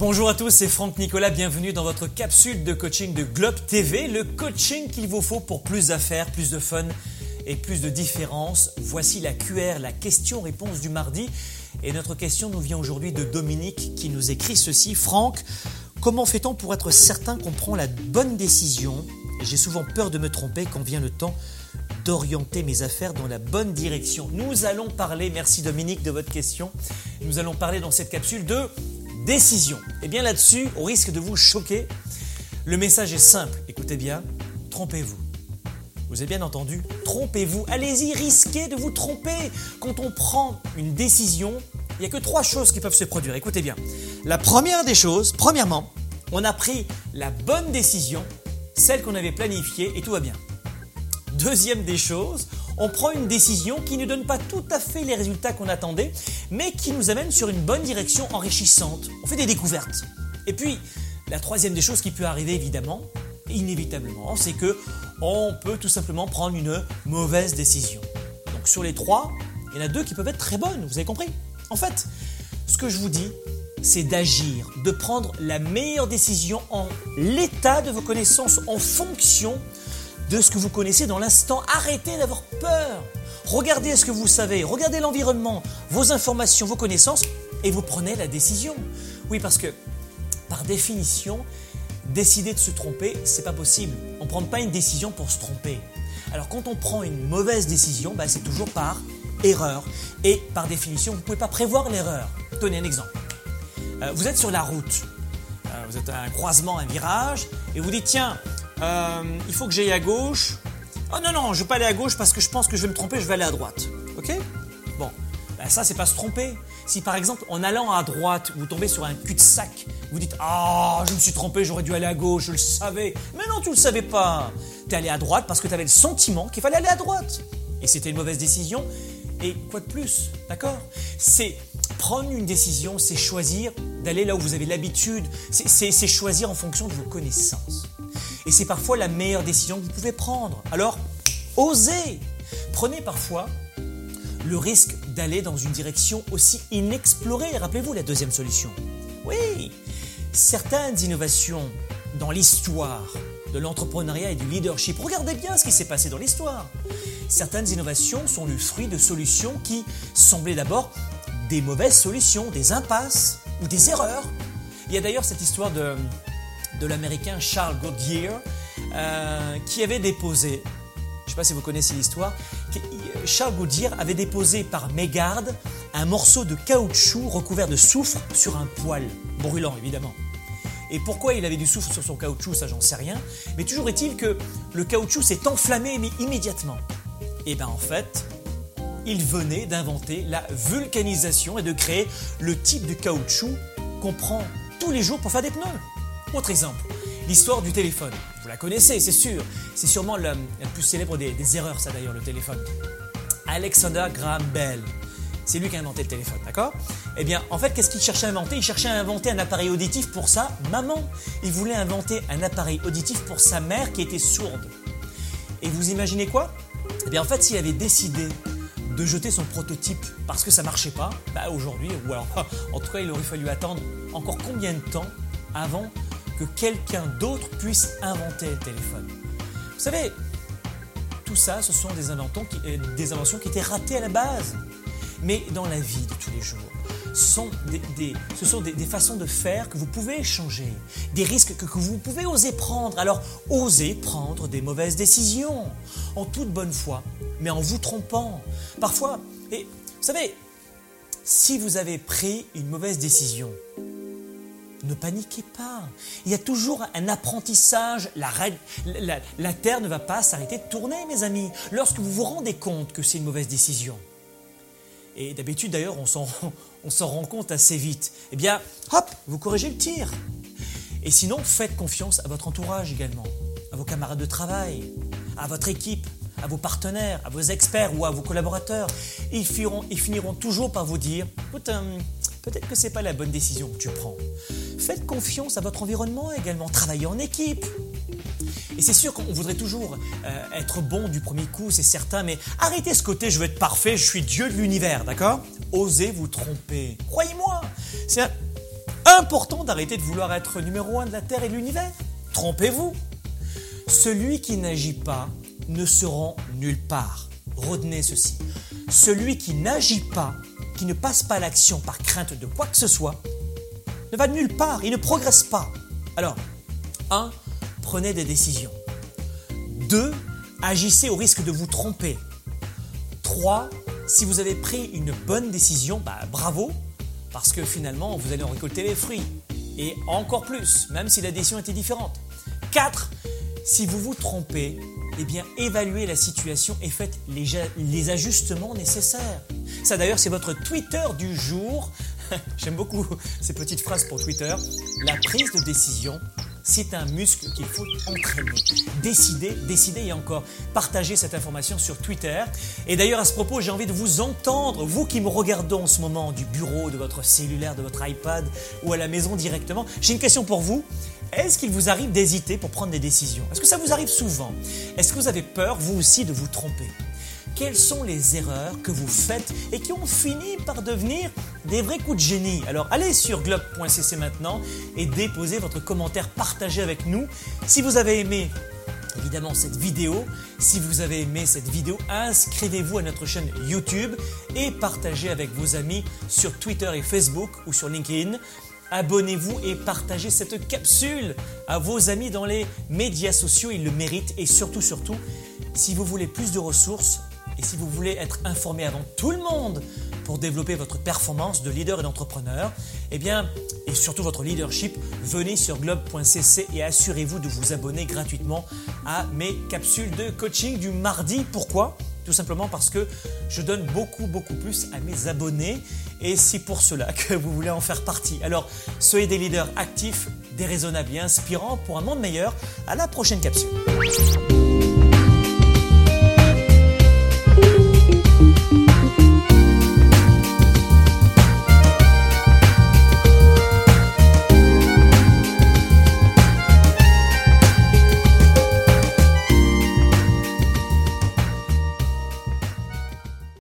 Bonjour à tous, c'est Franck Nicolas, bienvenue dans votre capsule de coaching de Globe TV, le coaching qu'il vous faut pour plus d'affaires, plus de fun et plus de différence. Voici la QR, la question-réponse du mardi. Et notre question nous vient aujourd'hui de Dominique qui nous écrit ceci. Franck, comment fait-on pour être certain qu'on prend la bonne décision? J'ai souvent peur de me tromper quand vient le temps d'orienter mes affaires dans la bonne direction. Nous allons parler, merci Dominique de votre question, nous allons parler dans cette capsule de décision. Et bien là-dessus, au risque de vous choquer, le message est simple. Écoutez bien, trompez-vous. Vous avez bien entendu Trompez-vous. Allez-y, risquez de vous tromper. Quand on prend une décision, il n'y a que trois choses qui peuvent se produire. Écoutez bien. La première des choses, premièrement, on a pris la bonne décision, celle qu'on avait planifiée, et tout va bien. Deuxième des choses, on prend une décision qui ne donne pas tout à fait les résultats qu'on attendait, mais qui nous amène sur une bonne direction enrichissante. On fait des découvertes. Et puis, la troisième des choses qui peut arriver évidemment, inévitablement, c'est que on peut tout simplement prendre une mauvaise décision. Donc sur les trois, il y en a deux qui peuvent être très bonnes, vous avez compris? En fait, ce que je vous dis, c'est d'agir, de prendre la meilleure décision en l'état de vos connaissances, en fonction de ce que vous connaissez dans l'instant. Arrêtez d'avoir peur. Regardez ce que vous savez, regardez l'environnement, vos informations, vos connaissances, et vous prenez la décision. Oui, parce que par définition, décider de se tromper, c'est pas possible. On ne prend pas une décision pour se tromper. Alors quand on prend une mauvaise décision, bah, c'est toujours par erreur. Et par définition, vous ne pouvez pas prévoir l'erreur. Tenez un exemple. Euh, vous êtes sur la route. Euh, vous êtes à un croisement, un virage, et vous dites tiens, euh, il faut que j'aille à gauche. Oh non, non, je ne vais pas aller à gauche parce que je pense que je vais me tromper, je vais aller à droite. Ok? Bon, ben ça, c'est pas se tromper. Si par exemple, en allant à droite, vous tombez sur un cul-de-sac, vous dites Ah, je me suis trompé, j'aurais dû aller à gauche, je le savais. Mais non, tu le savais pas. Tu es allé à droite parce que tu avais le sentiment qu'il fallait aller à droite. Et c'était une mauvaise décision. Et quoi de plus? D'accord? C'est prendre une décision, c'est choisir d'aller là où vous avez l'habitude, c'est choisir en fonction de vos connaissances. Et c'est parfois la meilleure décision que vous pouvez prendre. Alors, osez Prenez parfois le risque d'aller dans une direction aussi inexplorée. Rappelez-vous la deuxième solution. Oui, certaines innovations dans l'histoire de l'entrepreneuriat et du leadership, regardez bien ce qui s'est passé dans l'histoire. Certaines innovations sont le fruit de solutions qui semblaient d'abord des mauvaises solutions, des impasses ou des erreurs. Il y a d'ailleurs cette histoire de, de l'américain Charles Goodyear euh, qui avait déposé, je ne sais pas si vous connaissez l'histoire, Charles Goodyear avait déposé par mégarde un morceau de caoutchouc recouvert de soufre sur un poêle, brûlant évidemment. Et pourquoi il avait du soufre sur son caoutchouc, ça j'en sais rien, mais toujours est-il que le caoutchouc s'est enflammé immédiatement. Et bien en fait, il venait d'inventer la vulcanisation et de créer le type de caoutchouc qu'on prend tous les jours pour faire des pneus. Autre exemple, l'histoire du téléphone. Vous la connaissez, c'est sûr. C'est sûrement la, plus célèbre des, erreurs, ça d'ailleurs, le téléphone. Alexander Graham Bell. C'est lui qui a inventé le téléphone, d'accord? Eh bien, en fait, qu'est-ce qu'il cherchait à inventer? Il cherchait à inventer un appareil auditif pour sa maman. Il voulait inventer un appareil auditif pour sa mère qui était sourde. Et vous imaginez quoi? Eh bien, en fait, s'il avait décidé de jeter son prototype parce que ça marchait pas, bah aujourd'hui, ou alors en tout cas, il aurait fallu attendre encore combien de temps avant que quelqu'un d'autre puisse inventer le téléphone. Vous savez, tout ça, ce sont des, inventions qui, euh, des inventions qui étaient ratées à la base. Mais dans la vie de tous les jours, ce sont des, façons de faire que vous pouvez changer, des risques que, que, vous pouvez oser prendre. Alors, osez prendre des mauvaises décisions, en toute bonne foi, mais en vous trompant. Parfois, et vous savez, si vous avez pris une mauvaise décision, ne paniquez pas. Il y a toujours un apprentissage. La, Terre ne va pas s'arrêter de tourner, mes amis, lorsque vous vous rendez compte que c'est une mauvaise décision. Et d'habitude, d'ailleurs, on s'en rend compte assez vite. Eh bien, hop, vous corrigez le tir. Et sinon, faites confiance à votre entourage également, à vos camarades de travail, à votre équipe, à vos partenaires, à vos experts ou à vos collaborateurs. Ils finiront, toujours par vous dire, euh, peut-être que ce n'est pas la bonne décision que tu prends. Faites confiance à votre environnement également, travaillez en équipe. Et c'est sûr qu'on voudrait toujours euh, être bon du premier coup, c'est certain, mais arrêtez ce côté je veux être parfait, je suis Dieu de l'univers, d'accord? Osez vous tromper. Croyez-moi, c'est Important d'arrêter de vouloir être numéro un de la Terre et de l'univers. Trompez-vous. Celui qui n'agit pas ne se rend nulle part. Retenez ceci. Celui qui n'agit pas, qui ne passe pas l'action par crainte de quoi que ce soit, ne va nulle part, il ne progresse pas. Alors, 1. Prenez des décisions. 2. Agissez au risque de vous tromper. 3. Si vous avez pris une bonne décision, bah, bravo, parce que finalement, vous allez en récolter les fruits. Et encore plus, même si la décision était différente. 4. Si vous vous trompez, eh bien, évaluez la situation et faites les, les ajustements nécessaires. Ça d'ailleurs, c'est votre Twitter du jour. J'aime beaucoup ces petites phrases pour Twitter. La prise de décision, c'est un muscle qu'il faut entraîner. Décider, décider et encore partager cette information sur Twitter. Et d'ailleurs, à ce propos, j'ai envie de vous entendre, vous qui me regardez en ce moment du bureau, de votre cellulaire, de votre iPad ou à la maison directement. J'ai une question pour vous. Est-ce qu'il vous arrive d'hésiter pour prendre des décisions? Est-ce que ça vous arrive souvent? Est-ce que vous avez peur, vous aussi, de vous tromper? Quelles sont les erreurs que vous faites et qui ont fini par devenir des vrais coups de génie. Alors allez sur globe.cc maintenant et déposez votre commentaire, partagez avec nous. Si vous avez aimé évidemment cette vidéo. Si vous avez aimé cette vidéo, inscrivez-vous à notre chaîne YouTube et partagez avec vos amis sur Twitter et Facebook ou sur LinkedIn. Abonnez-vous et partagez cette capsule à vos amis dans les médias sociaux, ils le méritent. Et surtout, surtout, si vous voulez plus de ressources, et si vous voulez être informé avant tout le monde pour développer votre performance de leader et d'entrepreneur, eh bien, et surtout votre leadership, venez sur globe.cc et assurez-vous de vous abonner gratuitement à mes capsules de coaching du mardi. Pourquoi? Tout simplement parce que je donne beaucoup, beaucoup plus à mes abonnés et c'est pour cela que vous voulez en faire partie. Alors, soyez des leaders actifs, déraisonnables et inspirants pour un monde meilleur. À la prochaine capsule.